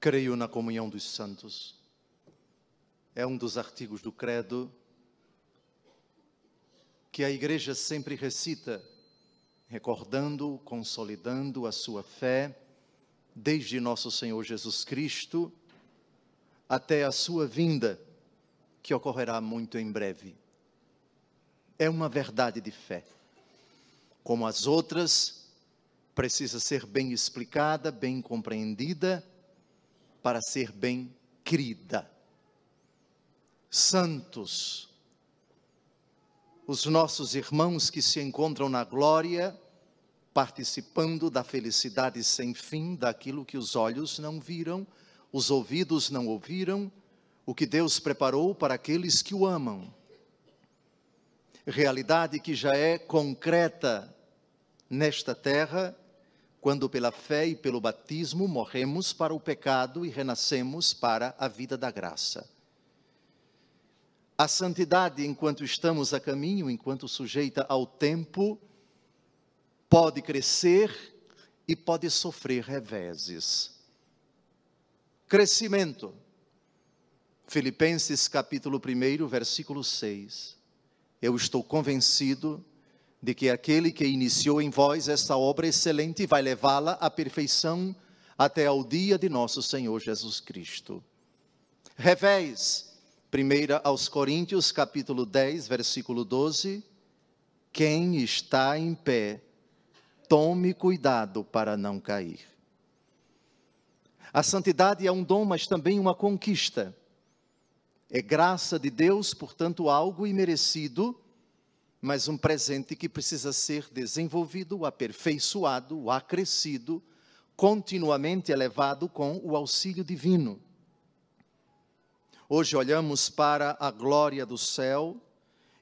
Creio na comunhão dos santos. É um dos artigos do Credo que a Igreja sempre recita, recordando, consolidando a sua fé, desde nosso Senhor Jesus Cristo até a sua vinda, que ocorrerá muito em breve. É uma verdade de fé. Como as outras, precisa ser bem explicada, bem compreendida, para ser bem crida. Santos, os nossos irmãos que se encontram na glória, participando da felicidade sem fim, daquilo que os olhos não viram, os ouvidos não ouviram, o que Deus preparou para aqueles que o amam. Realidade que já é concreta nesta terra, quando pela fé e pelo batismo morremos para o pecado e renascemos para a vida da graça. A santidade, enquanto estamos a caminho, enquanto sujeita ao tempo, pode crescer e pode sofrer reveses. Crescimento. Filipenses capítulo 1, versículo 6. Eu estou convencido de que aquele que iniciou em vós esta obra excelente vai levá-la à perfeição até ao dia de nosso Senhor Jesus Cristo. Revés, 1 aos Coríntios, capítulo 10, versículo 12. Quem está em pé, tome cuidado para não cair. A santidade é um dom, mas também uma conquista. É graça de Deus, portanto, algo imerecido, mas um presente que precisa ser desenvolvido, aperfeiçoado, acrescido, continuamente elevado com o auxílio divino. Hoje olhamos para a glória do céu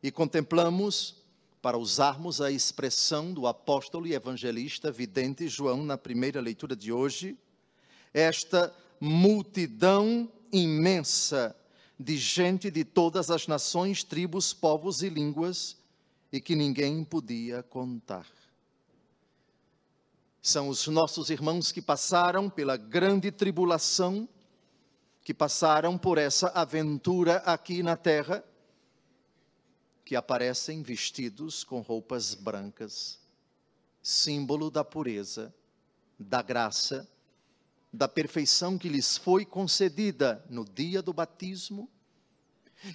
e contemplamos, para usarmos a expressão do apóstolo e evangelista vidente João na primeira leitura de hoje, esta multidão imensa de gente de todas as nações, tribos, povos e línguas e que ninguém podia contar. São os nossos irmãos que passaram pela grande tribulação que passaram por essa aventura aqui na terra, que aparecem vestidos com roupas brancas, símbolo da pureza, da graça, da perfeição que lhes foi concedida no dia do batismo.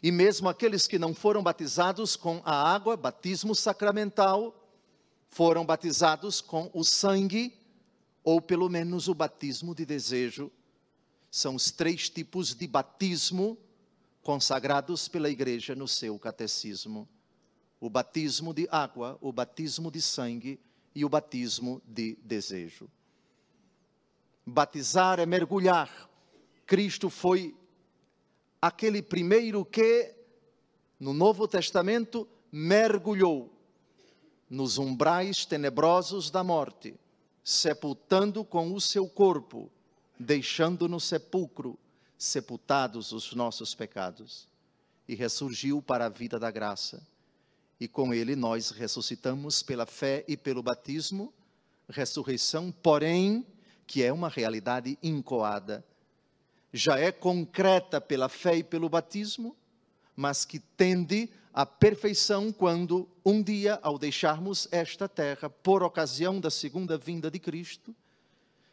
E mesmo aqueles que não foram batizados com a água, batismo sacramental, foram batizados com o sangue, ou pelo menos o batismo de desejo são os três tipos de batismo consagrados pela igreja no seu catecismo: o batismo de água, o batismo de sangue e o batismo de desejo. Batizar é mergulhar. Cristo foi aquele primeiro que, no Novo Testamento, mergulhou nos umbrais tenebrosos da morte, sepultando com o seu corpo deixando no sepulcro sepultados os nossos pecados, e ressurgiu para a vida da graça. E com ele nós ressuscitamos pela fé e pelo batismo, ressurreição, porém, que é uma realidade incoada. Já é concreta pela fé e pelo batismo, mas que tende à perfeição quando, um dia, ao deixarmos esta terra, por ocasião da segunda vinda de Cristo,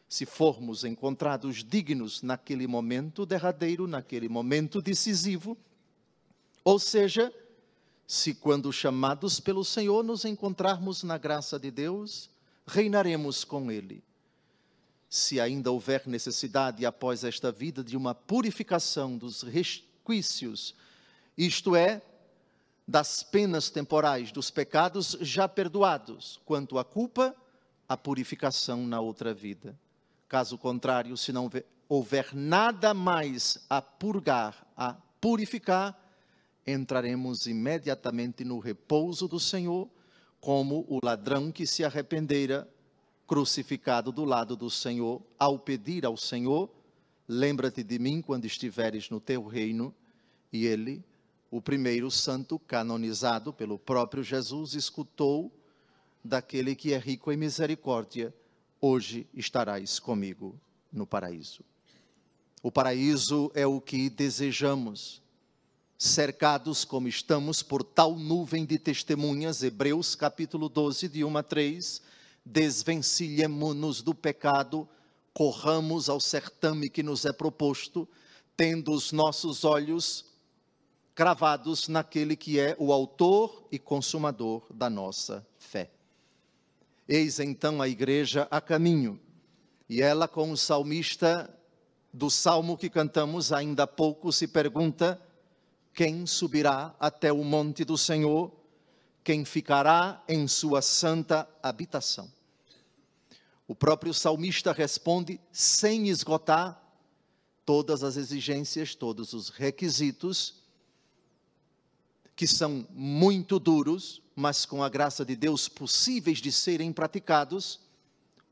se formos encontrados dignos naquele momento derradeiro, naquele momento decisivo, ou seja, se quando chamados pelo Senhor nos encontrarmos na graça de Deus, reinaremos com Ele. Se ainda houver necessidade após esta vida de uma purificação dos resquícios, isto é, das penas temporais dos pecados já perdoados, quanto à culpa, a purificação na outra vida. Caso contrário, se não houver nada mais a purgar, a purificar, entraremos imediatamente no repouso do Senhor, como o ladrão que se arrependera, crucificado do lado do Senhor, ao pedir ao Senhor: Lembra-te de mim quando estiveres no teu reino. E ele, o primeiro santo canonizado pelo próprio Jesus, escutou daquele que é rico em misericórdia hoje estarás comigo no paraíso. O paraíso é o que desejamos. Cercados como estamos por tal nuvem de testemunhas, Hebreus capítulo 12, de 1 a 3, desvencilhemo-nos do pecado, corramos ao certame que nos é proposto, tendo os nossos olhos cravados naquele que é o autor e consumador da nossa fé. Eis então a igreja a caminho, e ela, com o salmista do salmo que cantamos ainda há pouco, se pergunta: quem subirá até o monte do Senhor? Quem ficará em sua santa habitação? O próprio salmista responde sem esgotar todas as exigências, todos os requisitos que são muito duros, mas com a graça de Deus possíveis de serem praticados,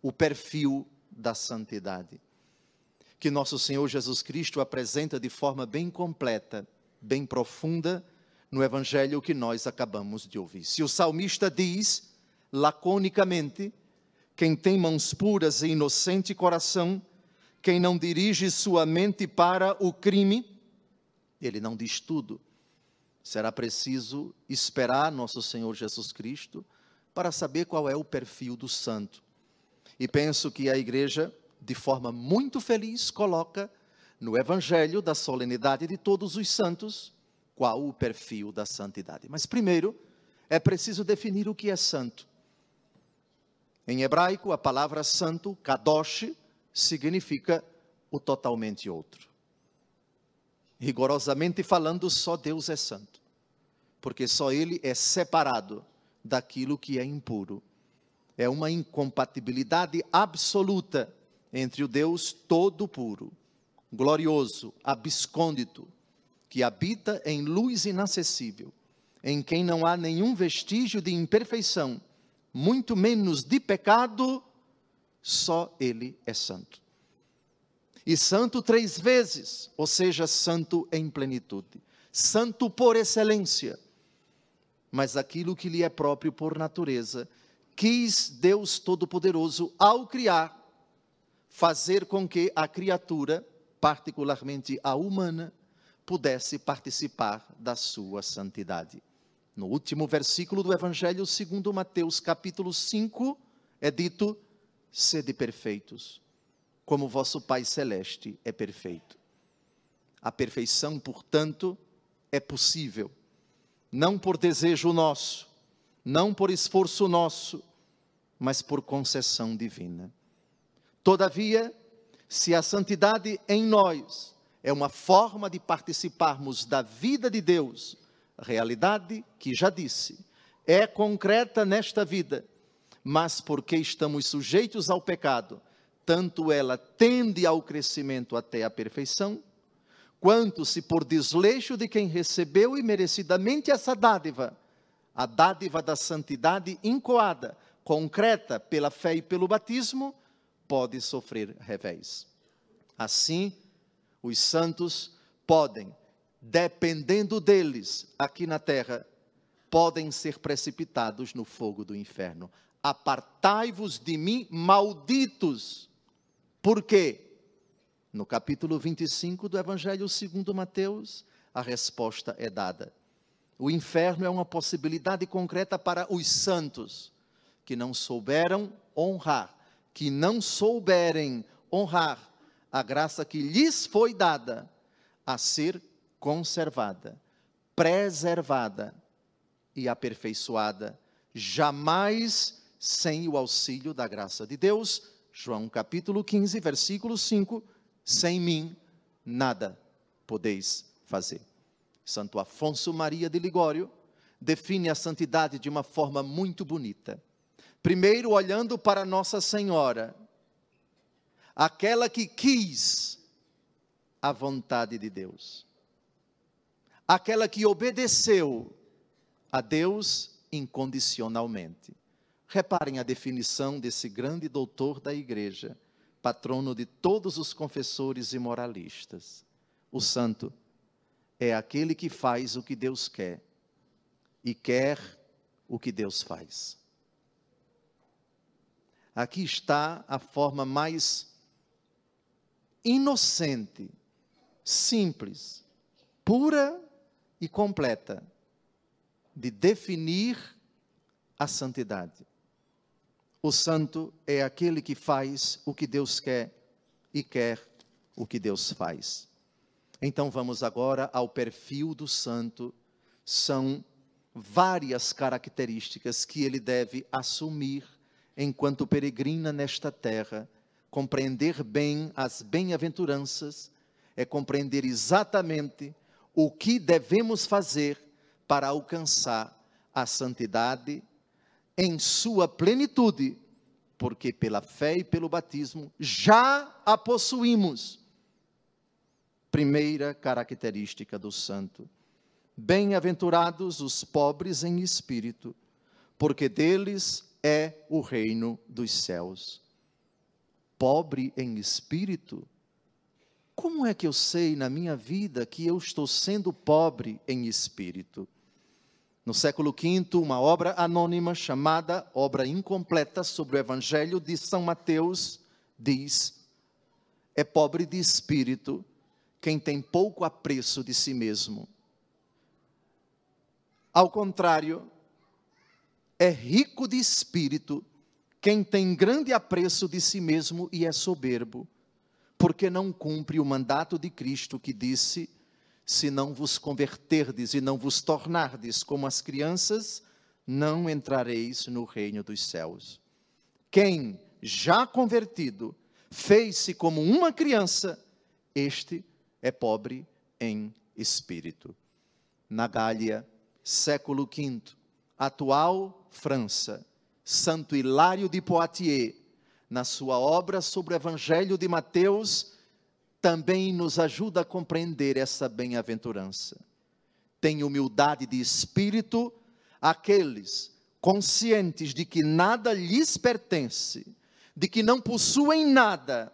o perfil da santidade. Que nosso Senhor Jesus Cristo apresenta de forma bem completa, bem profunda, no evangelho que nós acabamos de ouvir. Se o salmista diz, laconicamente, quem tem mãos puras e inocente coração, quem não dirige sua mente para o crime, ele não diz tudo será preciso esperar nosso Senhor Jesus Cristo para saber qual é o perfil do santo. E penso que a igreja, de forma muito feliz, coloca no Evangelho da solenidade de todos os santos qual o perfil da santidade. Mas primeiro, é preciso definir o que é santo. Em hebraico, a palavra santo, kadosh, significa o totalmente outro. Rigorosamente falando, só Deus é santo, porque só Ele é separado daquilo que é impuro. É uma incompatibilidade absoluta entre o Deus todo puro, glorioso, abscôndito, que habita em luz inacessível, em quem não há nenhum vestígio de imperfeição, muito menos de pecado, só Ele é santo. E santo três vezes, ou seja, santo em plenitude, santo por excelência, mas aquilo que lhe é próprio por natureza, quis Deus Todo-Poderoso, ao criar, fazer com que a criatura, particularmente a humana, pudesse participar da sua santidade. No último versículo do Evangelho segundo Mateus, capítulo 5, é dito: sede perfeitos, como vosso Pai Celeste é perfeito. A perfeição, portanto, é possível, não por desejo nosso, não por esforço nosso, mas por concessão divina. Todavia, se a santidade em nós é uma forma de participarmos da vida de Deus, realidade que já disse, é concreta nesta vida, mas porque estamos sujeitos ao pecado, tanto ela tende ao crescimento até a perfeição, quanto se por desleixo de quem recebeu imerecidamente essa dádiva, a dádiva da santidade incoada, concreta pela fé e pelo batismo, pode sofrer revés. Assim, os santos podem, dependendo deles aqui na terra, podem ser precipitados no fogo do inferno. Apartai-vos de mim, malditos, por quê? No capítulo 25 do Evangelho segundo Mateus, a resposta é dada. O inferno é uma possibilidade concreta para os santos que não souberam honrar, que não souberem honrar a graça que lhes foi dada a ser conservada, preservada e aperfeiçoada, jamais sem o auxílio da graça de Deus João capítulo 15, versículo 5: Sem mim nada podeis fazer. Santo Afonso Maria de Ligório define a santidade de uma forma muito bonita. Primeiro, olhando para Nossa Senhora, aquela que quis a vontade de Deus, aquela que obedeceu a Deus incondicionalmente. Reparem a definição desse grande doutor da igreja, patrono de todos os confessores e moralistas. O santo é aquele que faz o que Deus quer e quer o que Deus faz. Aqui está a forma mais inocente, simples, pura e completa de definir a santidade. O santo é aquele que faz o que Deus quer e quer o que Deus faz. Então vamos agora ao perfil do santo. São várias características que ele deve assumir enquanto peregrina nesta terra. Compreender bem as bem-aventuranças é compreender exatamente o que devemos fazer para alcançar a santidade em sua plenitude, porque pela fé e pelo batismo já a possuímos. Primeira característica do santo. Bem-aventurados os pobres em espírito, porque deles é o reino dos céus. Pobre em espírito? Como é que eu sei na minha vida que eu estou sendo pobre em espírito? No século V, uma obra anônima chamada Obra Incompleta sobre o Evangelho de São Mateus diz: é pobre de espírito quem tem pouco apreço de si mesmo. Ao contrário, é rico de espírito quem tem grande apreço de si mesmo e é soberbo, porque não cumpre o mandato de Cristo que disse: se não vos converterdes e não vos tornardes como as crianças, não entrareis no reino dos céus. Quem, já convertido, fez-se como uma criança, este é pobre em espírito. Na Gália, século V, atual França, Santo Hilário de Poitiers, na sua obra sobre o Evangelho de Mateus, também nos ajuda a compreender essa bem-aventurança. Tem humildade de espírito aqueles conscientes de que nada lhes pertence, de que não possuem nada,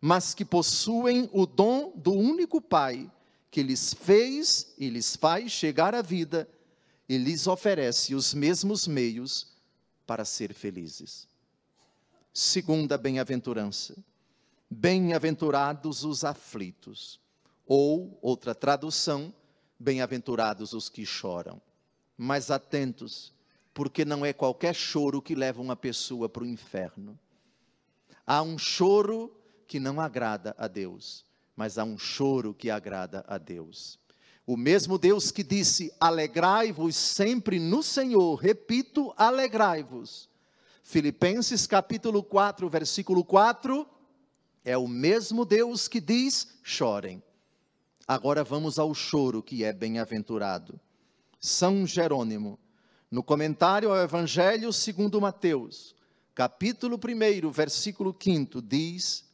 mas que possuem o dom do único Pai que lhes fez e lhes faz chegar à vida e lhes oferece os mesmos meios para ser felizes. Segunda bem-aventurança Bem-aventurados os aflitos. Ou, outra tradução, bem-aventurados os que choram. Mas atentos, porque não é qualquer choro que leva uma pessoa para o inferno. Há um choro que não agrada a Deus, mas há um choro que agrada a Deus. O mesmo Deus que disse: Alegrai-vos sempre no Senhor, repito, alegrai-vos. Filipenses capítulo 4, versículo 4 é o mesmo Deus que diz: chorem. Agora vamos ao choro que é bem-aventurado. São Jerônimo, no comentário ao Evangelho segundo Mateus, capítulo 1, versículo 5, diz: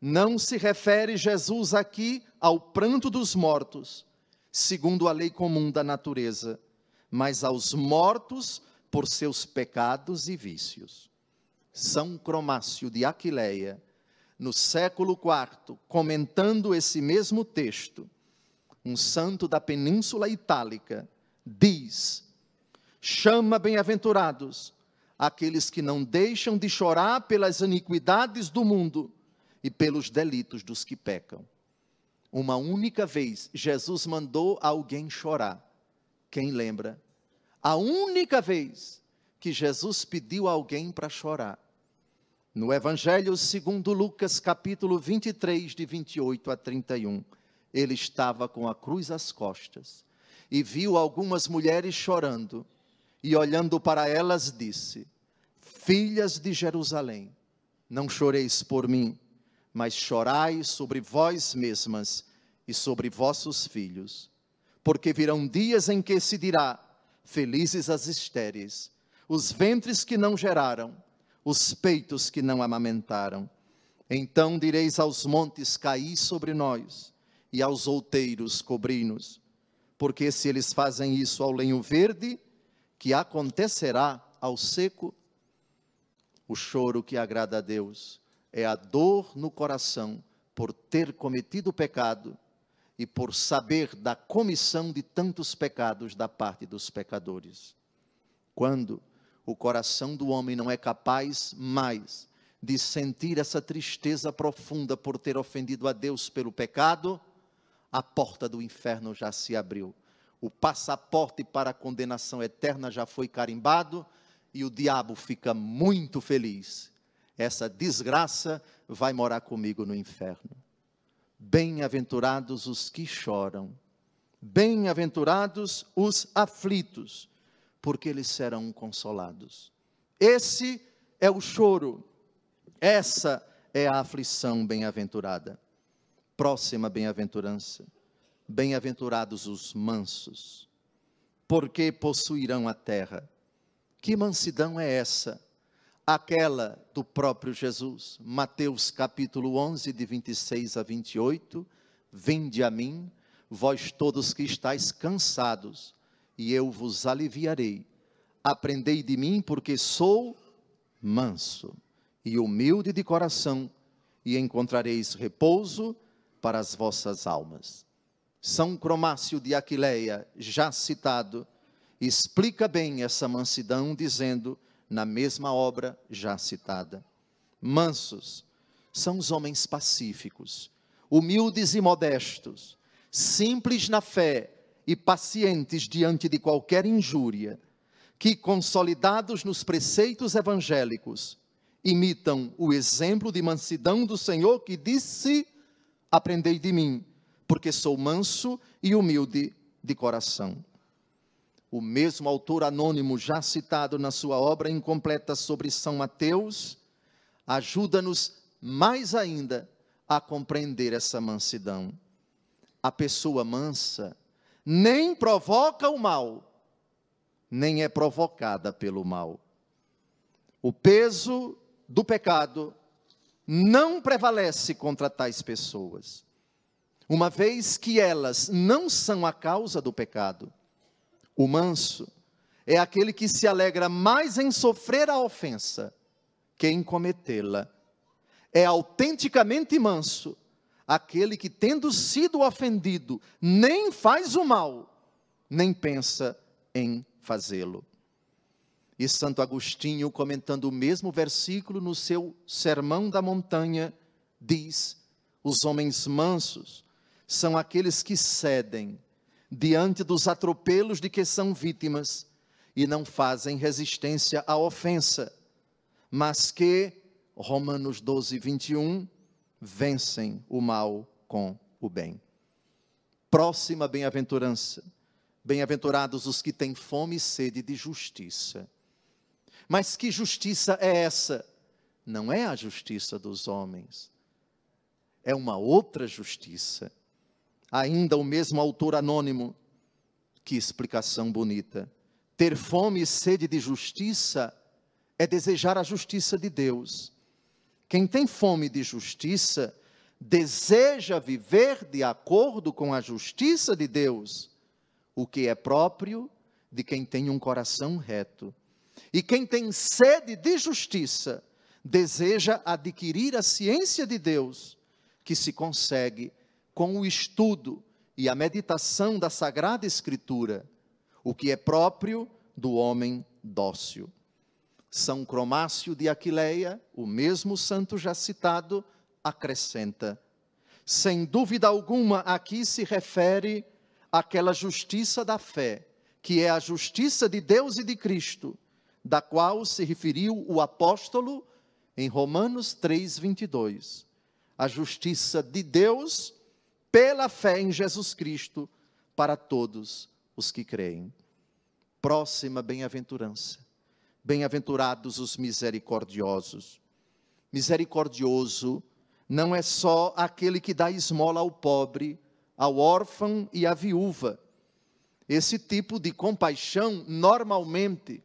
Não se refere Jesus aqui ao pranto dos mortos, segundo a lei comum da natureza, mas aos mortos por seus pecados e vícios. São Cromácio de Aquileia, no século IV, comentando esse mesmo texto, um santo da Península Itálica, diz: chama bem-aventurados aqueles que não deixam de chorar pelas iniquidades do mundo e pelos delitos dos que pecam. Uma única vez Jesus mandou alguém chorar. Quem lembra? A única vez que Jesus pediu alguém para chorar no Evangelho segundo Lucas, capítulo 23, de 28 a 31, ele estava com a cruz às costas e viu algumas mulheres chorando e olhando para elas disse: Filhas de Jerusalém, não choreis por mim, mas chorai sobre vós mesmas e sobre vossos filhos, porque virão dias em que se dirá: Felizes as estéreis, os ventres que não geraram os peitos que não amamentaram. Então direis aos montes: Caí sobre nós, e aos outeiros: Cobri-nos. Porque se eles fazem isso ao lenho verde, que acontecerá ao seco? O choro que agrada a Deus é a dor no coração por ter cometido pecado e por saber da comissão de tantos pecados da parte dos pecadores. Quando o coração do homem não é capaz mais de sentir essa tristeza profunda por ter ofendido a Deus pelo pecado, a porta do inferno já se abriu. O passaporte para a condenação eterna já foi carimbado e o diabo fica muito feliz. Essa desgraça vai morar comigo no inferno. Bem-aventurados os que choram, bem-aventurados os aflitos, porque eles serão consolados. Esse é o choro, essa é a aflição bem-aventurada. Próxima bem-aventurança. Bem-aventurados os mansos, porque possuirão a terra. Que mansidão é essa? Aquela do próprio Jesus. Mateus capítulo 11, de 26 a 28. Vinde a mim, vós todos que estáis cansados, e eu vos aliviarei. Aprendei de mim, porque sou manso e humilde de coração, e encontrareis repouso para as vossas almas. São Cromácio de Aquileia, já citado, explica bem essa mansidão, dizendo, na mesma obra já citada: Mansos são os homens pacíficos, humildes e modestos, simples na fé e pacientes diante de qualquer injúria, que, consolidados nos preceitos evangélicos, imitam o exemplo de mansidão do Senhor que disse: Aprendei de mim, porque sou manso e humilde de coração o mesmo autor anônimo já citado na sua obra incompleta sobre São Mateus, ajuda-nos mais ainda a compreender essa mansidão. A pessoa mansa nem provoca o mal, nem é provocada pelo mal. O peso do pecado não prevalece contra tais pessoas, uma vez que elas não são a causa do pecado o manso é aquele que se alegra mais em sofrer a ofensa que em cometê-la. É autenticamente manso aquele que, tendo sido ofendido, nem faz o mal, nem pensa em fazê-lo. E Santo Agostinho, comentando o mesmo versículo no seu Sermão da Montanha, diz: Os homens mansos são aqueles que cedem diante dos atropelos de que são vítimas e não fazem resistência à ofensa, mas que, Romanos 12, 21, vencem o mal com o bem. Próxima bem-aventurança. Bem-aventurados os que têm fome e sede de justiça. Mas que justiça é essa? Não é a justiça dos homens, é uma outra justiça Ainda o mesmo autor anônimo, que explicação bonita. Ter fome e sede de justiça é desejar a justiça de Deus. Quem tem fome de justiça deseja viver de acordo com a justiça de Deus, o que é próprio de quem tem um coração reto. E quem tem sede de justiça deseja adquirir a ciência de Deus, que se consegue com o estudo e a meditação da Sagrada Escritura, o que é próprio do homem dócil. São Cromácio de Aquileia, o mesmo santo já citado, acrescenta: sem dúvida alguma, aqui se refere àquela justiça da fé, que é a justiça de Deus e de Cristo, da qual se referiu o apóstolo em Romanos 3:22. A justiça de Deus pela fé em Jesus Cristo para todos os que creem. Próxima bem-aventurança. Bem-aventurados os misericordiosos. Misericordioso não é só aquele que dá esmola ao pobre, ao órfão e à viúva. Esse tipo de compaixão, normalmente,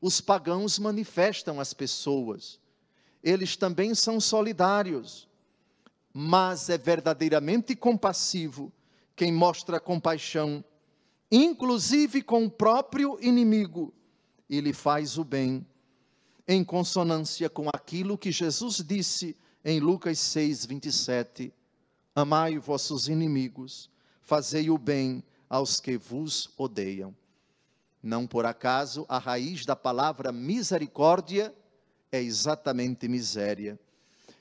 os pagãos manifestam às pessoas. Eles também são solidários mas é verdadeiramente compassivo quem mostra compaixão, inclusive com o próprio inimigo, e lhe faz o bem, em consonância com aquilo que Jesus disse em Lucas 6, 27. Amai vossos inimigos, fazei o bem aos que vos odeiam. Não por acaso a raiz da palavra misericórdia é exatamente miséria.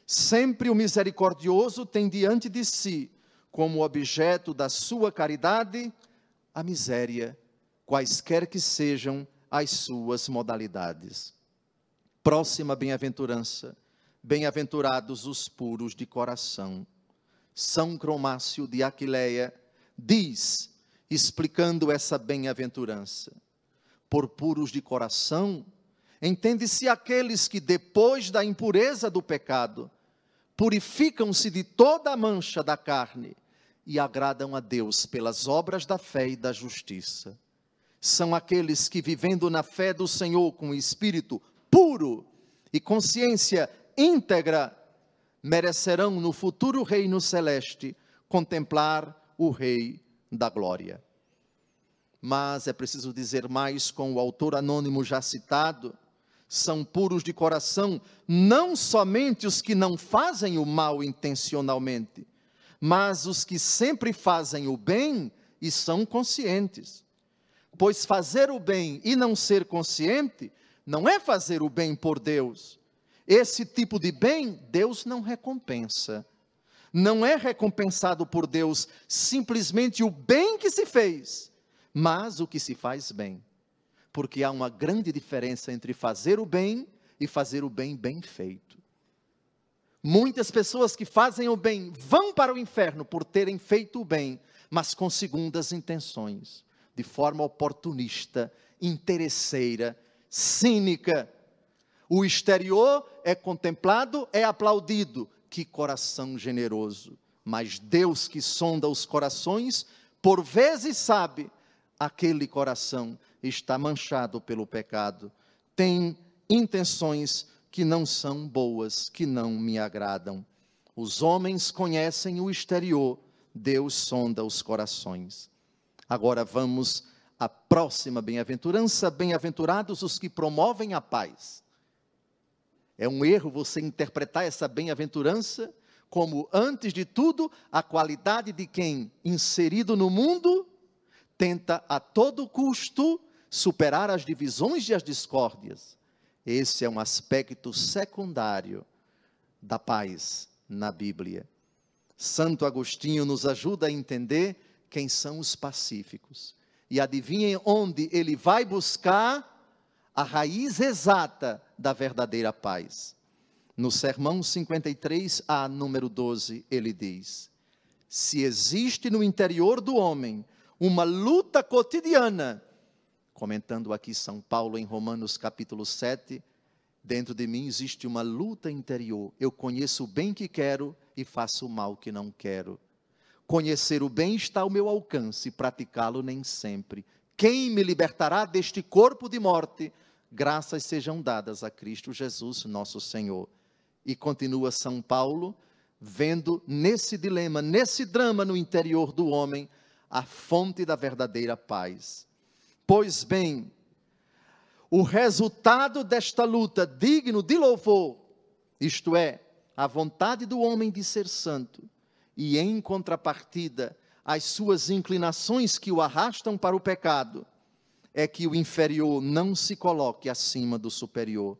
Sempre o misericordioso tem diante de si, como objeto da sua caridade, a miséria, quaisquer que sejam as suas modalidades. Próxima bem-aventurança. Bem-aventurados os puros de coração. São Cromácio de Aquileia diz, explicando essa bem-aventurança: por puros de coração, entende-se aqueles que, depois da impureza do pecado, purificam-se de toda a mancha da carne e agradam a Deus pelas obras da fé e da justiça. São aqueles que, vivendo na fé do Senhor com espírito puro e consciência íntegra, merecerão no futuro reino celeste contemplar o Rei da Glória. Mas é preciso dizer mais com o autor anônimo já citado: são puros de coração não somente os que não fazem o mal intencionalmente, mas os que sempre fazem o bem e são conscientes. Pois fazer o bem e não ser consciente não é fazer o bem por Deus. Esse tipo de bem Deus não recompensa. Não é recompensado por Deus simplesmente o bem que se fez, mas o que se faz bem porque há uma grande diferença entre fazer o bem e fazer o bem bem feito. Muitas pessoas que fazem o bem vão para o inferno por terem feito o bem, mas com segundas intenções, de forma oportunista, interesseira, cínica. O exterior é contemplado, é aplaudido. Que coração generoso! Mas Deus que sonda os corações, por vezes sabe aquele coração está manchado pelo pecado, tem intenções que não são boas, que não me agradam. Os homens conhecem o exterior, Deus sonda os corações. Agora vamos à próxima bem-aventurança: bem-aventurados os que promovem a paz. É um erro você interpretar essa bem-aventurança como, antes de tudo, a qualidade de quem, inserido no mundo, tenta a todo custo superar as divisões e as discórdias. Esse é um aspecto secundário da paz na Bíblia. Santo Agostinho nos ajuda a entender quem são os pacíficos. E adivinhem onde ele vai buscar a raiz exata da verdadeira paz. No sermão 53, a número 12, ele diz: Se existe no interior do homem uma luta cotidiana comentando aqui São Paulo em Romanos capítulo 7, dentro de mim existe uma luta interior. Eu conheço o bem que quero e faço o mal que não quero. Conhecer o bem está ao meu alcance, praticá-lo nem sempre. Quem me libertará deste corpo de morte? Graças sejam dadas a Cristo Jesus, nosso Senhor. E continua São Paulo, vendo nesse dilema, nesse drama no interior do homem, a fonte da verdadeira paz. Pois bem, o resultado desta luta digno de louvor, isto é, a vontade do homem de ser santo, e em contrapartida, as suas inclinações que o arrastam para o pecado, é que o inferior não se coloque acima do superior,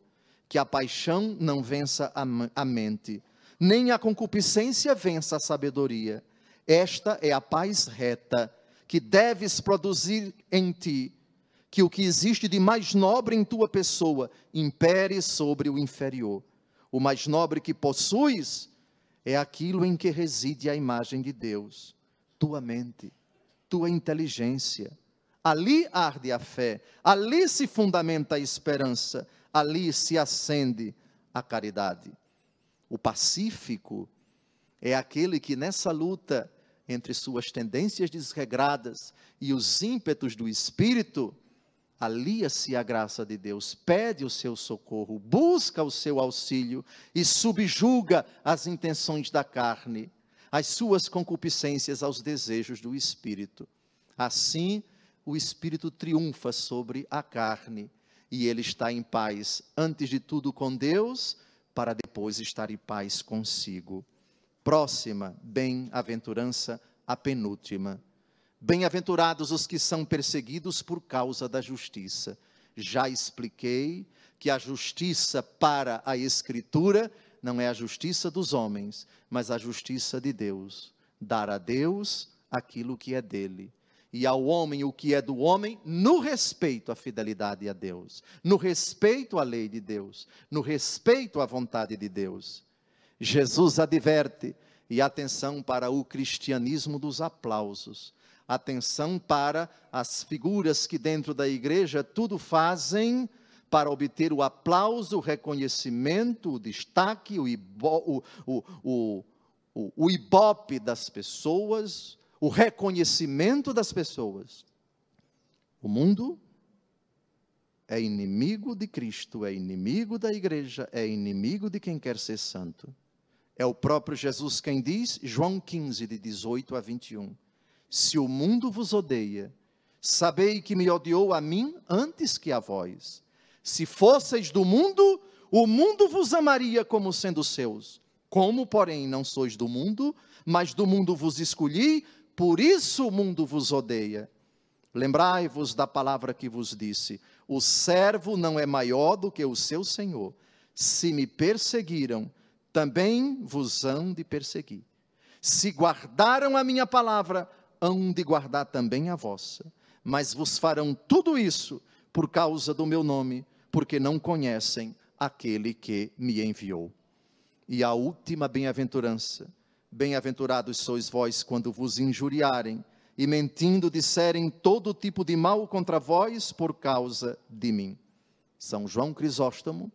que a paixão não vença a mente, nem a concupiscência vença a sabedoria. Esta é a paz reta que deves produzir em ti, que o que existe de mais nobre em tua pessoa impere sobre o inferior. O mais nobre que possuis é aquilo em que reside a imagem de Deus, tua mente, tua inteligência. Ali arde a fé, ali se fundamenta a esperança, ali se acende a caridade. O pacífico é aquele que nessa luta entre suas tendências desregradas e os ímpetos do espírito, alia-se à graça de Deus, pede o seu socorro, busca o seu auxílio e subjuga as intenções da carne, as suas concupiscências aos desejos do espírito. Assim, o espírito triunfa sobre a carne e ele está em paz, antes de tudo com Deus, para depois estar em paz consigo. Próxima bem-aventurança, a penúltima Bem-aventurados os que são perseguidos por causa da justiça. Já expliquei que a justiça para a Escritura não é a justiça dos homens, mas a justiça de Deus. Dar a Deus aquilo que é dele. E ao homem o que é do homem, no respeito à fidelidade a Deus, no respeito à lei de Deus, no respeito à vontade de Deus. Jesus adverte, e atenção para o cristianismo dos aplausos, atenção para as figuras que dentro da igreja tudo fazem para obter o aplauso, o reconhecimento, o destaque, o, ibo, o, o, o, o ibope das pessoas, o reconhecimento das pessoas. O mundo é inimigo de Cristo, é inimigo da igreja, é inimigo de quem quer ser santo. É o próprio Jesus quem diz, João 15, de 18 a 21. Se o mundo vos odeia, sabei que me odiou a mim antes que a vós. Se fosseis do mundo, o mundo vos amaria como sendo seus. Como, porém, não sois do mundo, mas do mundo vos escolhi, por isso o mundo vos odeia. Lembrai-vos da palavra que vos disse: o servo não é maior do que o seu senhor. Se me perseguiram, também vos hão de perseguir. Se guardaram a minha palavra, hão de guardar também a vossa. Mas vos farão tudo isso por causa do meu nome, porque não conhecem aquele que me enviou. E a última bem-aventurança: Bem-aventurados sois vós quando vos injuriarem e mentindo disserem todo tipo de mal contra vós por causa de mim. São João Crisóstomo,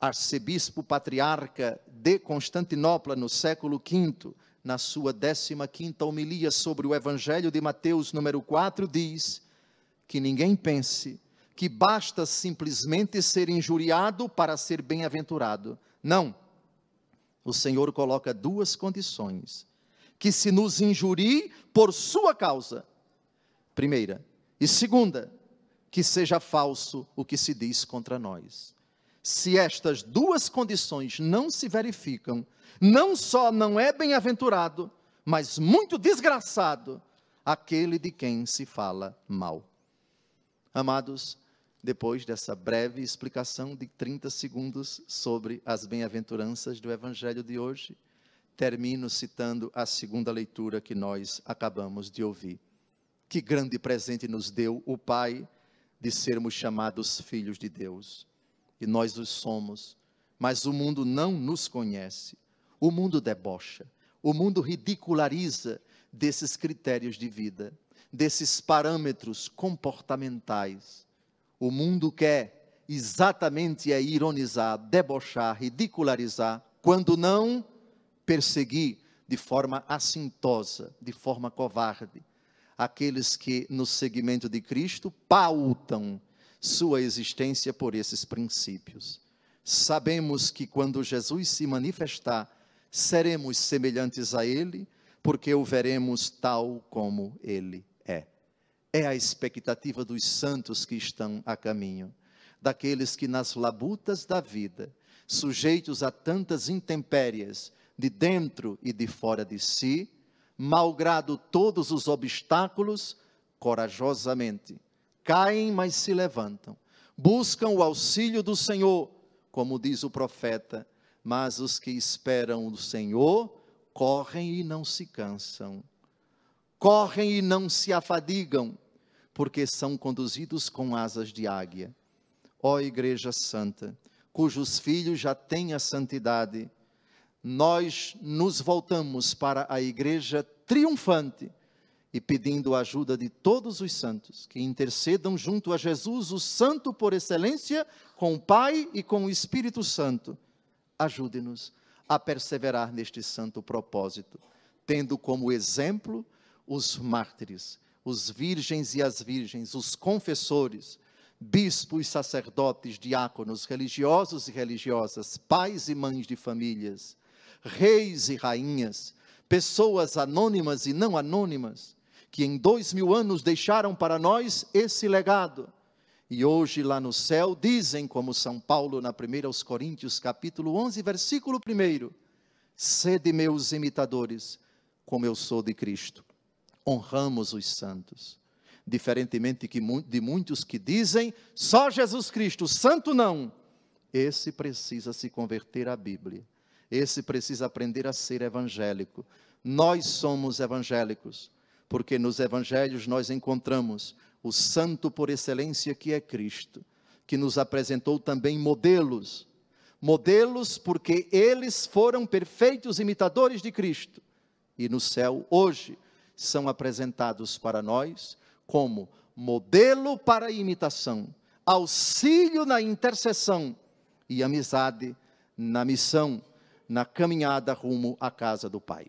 arcebispo patriarca de Constantinopla no século V, na sua 15ª homilia sobre o Evangelho de Mateus, número 4, diz que ninguém pense que basta simplesmente ser injuriado para ser bem-aventurado. Não. O Senhor coloca duas condições: que se nos injurie por sua causa, primeira, e segunda, que seja falso o que se diz contra nós. Se estas duas condições não se verificam, não só não é bem-aventurado, mas muito desgraçado aquele de quem se fala mal. Amados, depois dessa breve explicação de 30 segundos sobre as bem-aventuranças do Evangelho de hoje, termino citando a segunda leitura que nós acabamos de ouvir. Que grande presente nos deu o Pai de sermos chamados filhos de Deus. E nós os somos, mas o mundo não nos conhece. O mundo debocha, o mundo ridiculariza desses critérios de vida, desses parâmetros comportamentais o mundo quer exatamente é ironizar, debochar, ridicularizar, quando não perseguir de forma assintosa, de forma covarde, aqueles que no segmento de Cristo pautam sua existência por esses princípios. Sabemos que quando Jesus se manifestar, seremos semelhantes a Ele, porque o veremos tal como Ele é a expectativa dos santos que estão a caminho, daqueles que nas labutas da vida, sujeitos a tantas intempéries, de dentro e de fora de si, malgrado todos os obstáculos, corajosamente caem, mas se levantam, buscam o auxílio do Senhor, como diz o profeta, mas os que esperam o Senhor correm e não se cansam. Correm e não se afadigam, porque são conduzidos com asas de águia. Ó Igreja Santa, cujos filhos já têm a santidade, nós nos voltamos para a Igreja triunfante e pedindo a ajuda de todos os santos que intercedam junto a Jesus, o Santo por excelência, com o Pai e com o Espírito Santo. Ajude-nos a perseverar neste santo propósito, tendo como exemplo os mártires, os virgens e as virgens, os confessores, bispos, sacerdotes, diáconos, religiosos e religiosas, pais e mães de famílias, reis e rainhas, pessoas anônimas e não anônimas, que em dois mil anos deixaram para nós esse legado. E hoje lá no céu dizem, como São Paulo na 1 aos Coríntios, capítulo 11, versículo 1, sede meus imitadores, como eu sou de Cristo honramos os santos. Diferentemente de muitos que dizem, só Jesus Cristo, santo não, esse precisa se converter à Bíblia. Esse precisa aprender a ser evangélico. Nós somos evangélicos, porque nos evangelhos nós encontramos o santo por excelência que é Cristo, que nos apresentou também modelos. Modelos porque eles foram perfeitos imitadores de Cristo. E no céu, hoje, são apresentados para nós como modelo para imitação, auxílio na intercessão e amizade na missão, na caminhada rumo à casa do Pai.